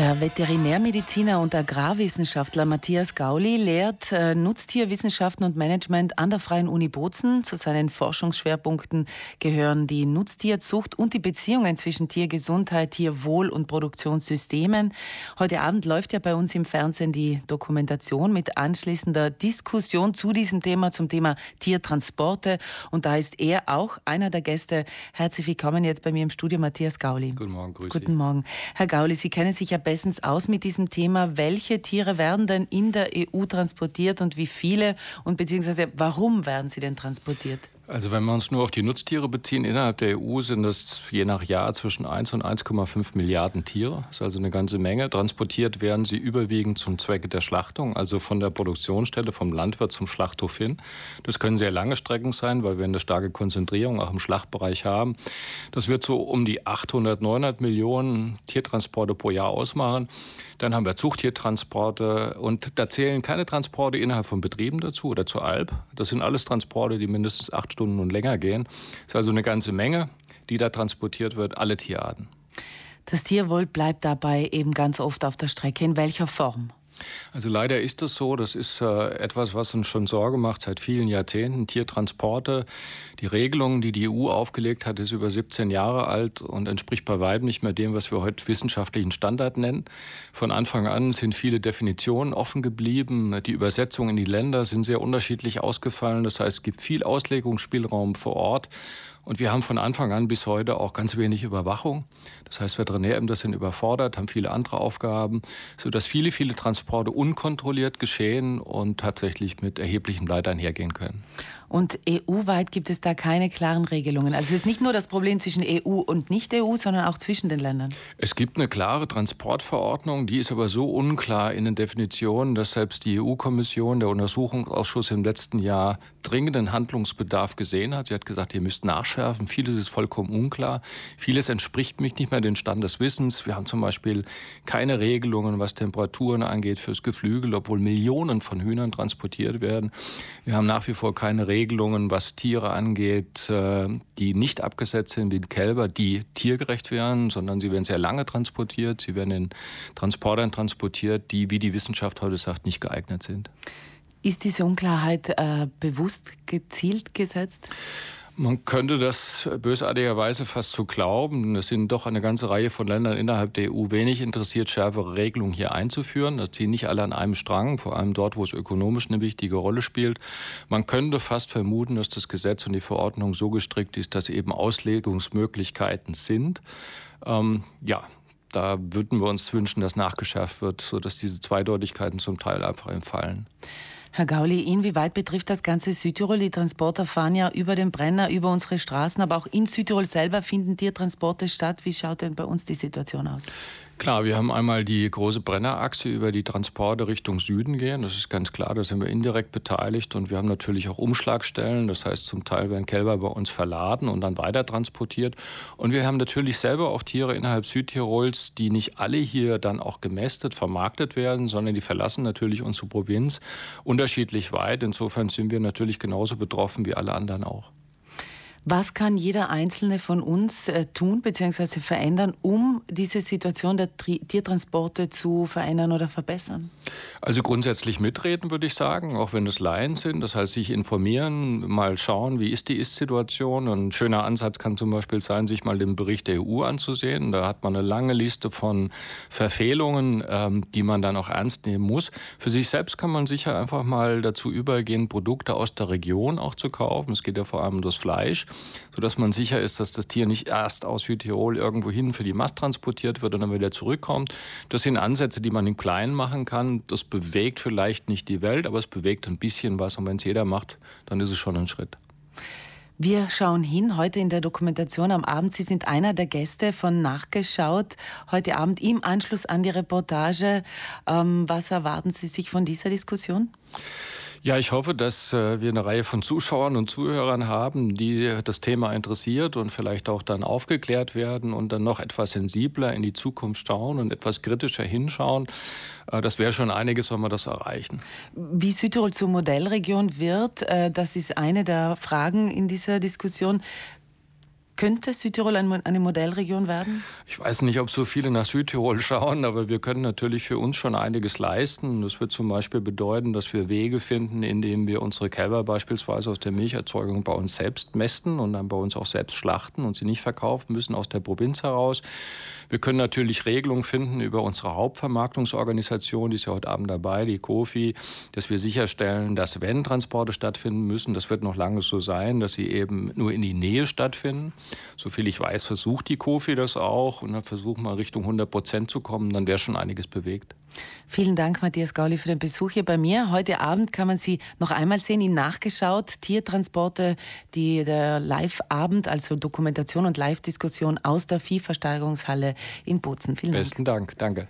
Der Veterinärmediziner und Agrarwissenschaftler Matthias Gauli lehrt äh, Nutztierwissenschaften und Management an der Freien Uni Bozen. Zu seinen Forschungsschwerpunkten gehören die Nutztierzucht und die Beziehungen zwischen Tiergesundheit, Tierwohl und Produktionssystemen. Heute Abend läuft ja bei uns im Fernsehen die Dokumentation mit anschließender Diskussion zu diesem Thema, zum Thema Tiertransporte. Und da ist er auch einer der Gäste. Herzlich willkommen jetzt bei mir im Studio, Matthias Gauli. Guten Morgen, grüß Guten Morgen. Herr Gauli, Sie kennen sich ja bestens aus mit diesem Thema. Welche Tiere werden denn in der EU transportiert und wie viele und beziehungsweise warum werden sie denn transportiert? Also wenn wir uns nur auf die Nutztiere beziehen, innerhalb der EU sind es je nach Jahr zwischen 1 und 1,5 Milliarden Tiere. Das ist also eine ganze Menge. Transportiert werden sie überwiegend zum Zwecke der Schlachtung, also von der Produktionsstätte, vom Landwirt zum Schlachthof hin. Das können sehr lange Strecken sein, weil wir eine starke Konzentrierung auch im Schlachtbereich haben. Das wird so um die 800, 900 Millionen Tiertransporte pro Jahr ausmachen. Dann haben wir Zuchttiertransporte und da zählen keine Transporte innerhalb von Betrieben dazu oder zur Alp. Das sind alles Transporte, die mindestens acht Stunden und länger gehen. Ist also eine ganze Menge, die da transportiert wird, alle Tierarten. Das Tierwohl bleibt dabei eben ganz oft auf der Strecke. In welcher Form? Also leider ist das so. Das ist äh, etwas, was uns schon Sorge macht seit vielen Jahrzehnten. Tiertransporte. Die Regelung, die die EU aufgelegt hat, ist über 17 Jahre alt und entspricht bei weitem nicht mehr dem, was wir heute wissenschaftlichen Standard nennen. Von Anfang an sind viele Definitionen offen geblieben. Die Übersetzungen in die Länder sind sehr unterschiedlich ausgefallen. Das heißt, es gibt viel Auslegungsspielraum vor Ort. Und wir haben von Anfang an bis heute auch ganz wenig Überwachung. Das heißt, Veterinärämter sind überfordert, haben viele andere Aufgaben, sodass viele, viele Transporte unkontrolliert geschehen und tatsächlich mit erheblichen Leid einhergehen können. Und EU-weit gibt es da keine klaren Regelungen. Also es ist nicht nur das Problem zwischen EU und Nicht-EU, sondern auch zwischen den Ländern. Es gibt eine klare Transportverordnung, die ist aber so unklar in den Definitionen, dass selbst die EU-Kommission, der Untersuchungsausschuss im letzten Jahr dringenden Handlungsbedarf gesehen hat. Sie hat gesagt, ihr müsst nachschärfen. Vieles ist vollkommen unklar. Vieles entspricht mich nicht mehr den Stand des Wissens. Wir haben zum Beispiel keine Regelungen, was Temperaturen angeht fürs Geflügel, obwohl Millionen von Hühnern transportiert werden. Wir haben nach wie vor keine Regelungen Regelungen, was Tiere angeht, äh, die nicht abgesetzt sind wie Kälber, die tiergerecht wären, sondern sie werden sehr lange transportiert. Sie werden in Transportern transportiert, die, wie die Wissenschaft heute sagt, nicht geeignet sind. Ist diese Unklarheit äh, bewusst gezielt gesetzt? Man könnte das bösartigerweise fast so glauben. Es sind doch eine ganze Reihe von Ländern innerhalb der EU wenig interessiert, schärfere Regelungen hier einzuführen. Da ziehen nicht alle an einem Strang, vor allem dort, wo es ökonomisch eine wichtige Rolle spielt. Man könnte fast vermuten, dass das Gesetz und die Verordnung so gestrickt ist, dass eben Auslegungsmöglichkeiten sind. Ähm, ja, da würden wir uns wünschen, dass nachgeschärft wird, sodass diese Zweideutigkeiten zum Teil einfach entfallen. Herr Gauli, inwieweit betrifft das ganze Südtirol? Die Transporter fahren ja über den Brenner, über unsere Straßen, aber auch in Südtirol selber finden Tiertransporte statt. Wie schaut denn bei uns die Situation aus? Klar, wir haben einmal die große Brennerachse, über die Transporte Richtung Süden gehen. Das ist ganz klar, da sind wir indirekt beteiligt. Und wir haben natürlich auch Umschlagstellen. Das heißt, zum Teil werden Kälber bei uns verladen und dann weiter transportiert. Und wir haben natürlich selber auch Tiere innerhalb Südtirols, die nicht alle hier dann auch gemästet, vermarktet werden, sondern die verlassen natürlich unsere Provinz unterschiedlich weit. Insofern sind wir natürlich genauso betroffen wie alle anderen auch. Was kann jeder Einzelne von uns äh, tun bzw. verändern, um diese Situation der Tiertransporte zu verändern oder verbessern? Also grundsätzlich mitreden, würde ich sagen, auch wenn es Laien sind. Das heißt, sich informieren, mal schauen, wie ist die Ist-Situation. Ein schöner Ansatz kann zum Beispiel sein, sich mal den Bericht der EU anzusehen. Da hat man eine lange Liste von Verfehlungen, ähm, die man dann auch ernst nehmen muss. Für sich selbst kann man sicher einfach mal dazu übergehen, Produkte aus der Region auch zu kaufen. Es geht ja vor allem um das Fleisch sodass man sicher ist, dass das Tier nicht erst aus Südtirol irgendwo hin für die Mast transportiert wird und dann wieder zurückkommt. Das sind Ansätze, die man im Kleinen machen kann. Das bewegt vielleicht nicht die Welt, aber es bewegt ein bisschen was. Und wenn es jeder macht, dann ist es schon ein Schritt. Wir schauen hin heute in der Dokumentation am Abend. Sie sind einer der Gäste von Nachgeschaut heute Abend im Anschluss an die Reportage. Ähm, was erwarten Sie sich von dieser Diskussion? Ja, ich hoffe, dass äh, wir eine Reihe von Zuschauern und Zuhörern haben, die das Thema interessiert und vielleicht auch dann aufgeklärt werden und dann noch etwas sensibler in die Zukunft schauen und etwas kritischer hinschauen. Äh, das wäre schon einiges, wenn wir das erreichen. Wie Südtirol zur Modellregion wird, äh, das ist eine der Fragen in dieser Diskussion. Könnte Südtirol eine Modellregion werden? Ich weiß nicht, ob so viele nach Südtirol schauen, aber wir können natürlich für uns schon einiges leisten. Das wird zum Beispiel bedeuten, dass wir Wege finden, indem wir unsere Kälber beispielsweise aus der Milcherzeugung bei uns selbst mästen und dann bei uns auch selbst schlachten und sie nicht verkaufen müssen aus der Provinz heraus. Wir können natürlich Regelungen finden über unsere Hauptvermarktungsorganisation, die ist ja heute Abend dabei, die Kofi, dass wir sicherstellen, dass wenn Transporte stattfinden müssen, das wird noch lange so sein, dass sie eben nur in die Nähe stattfinden. Soviel ich weiß, versucht die Kofi das auch und dann versuchen wir Richtung 100 Prozent zu kommen, dann wäre schon einiges bewegt. Vielen Dank, Matthias Gauli, für den Besuch hier bei mir. Heute Abend kann man Sie noch einmal sehen, Ihnen nachgeschaut. Tiertransporte, die der Live-Abend, also Dokumentation und Live-Diskussion aus der Viehversteigerungshalle in Bozen. Vielen Dank. Besten Dank. Danke.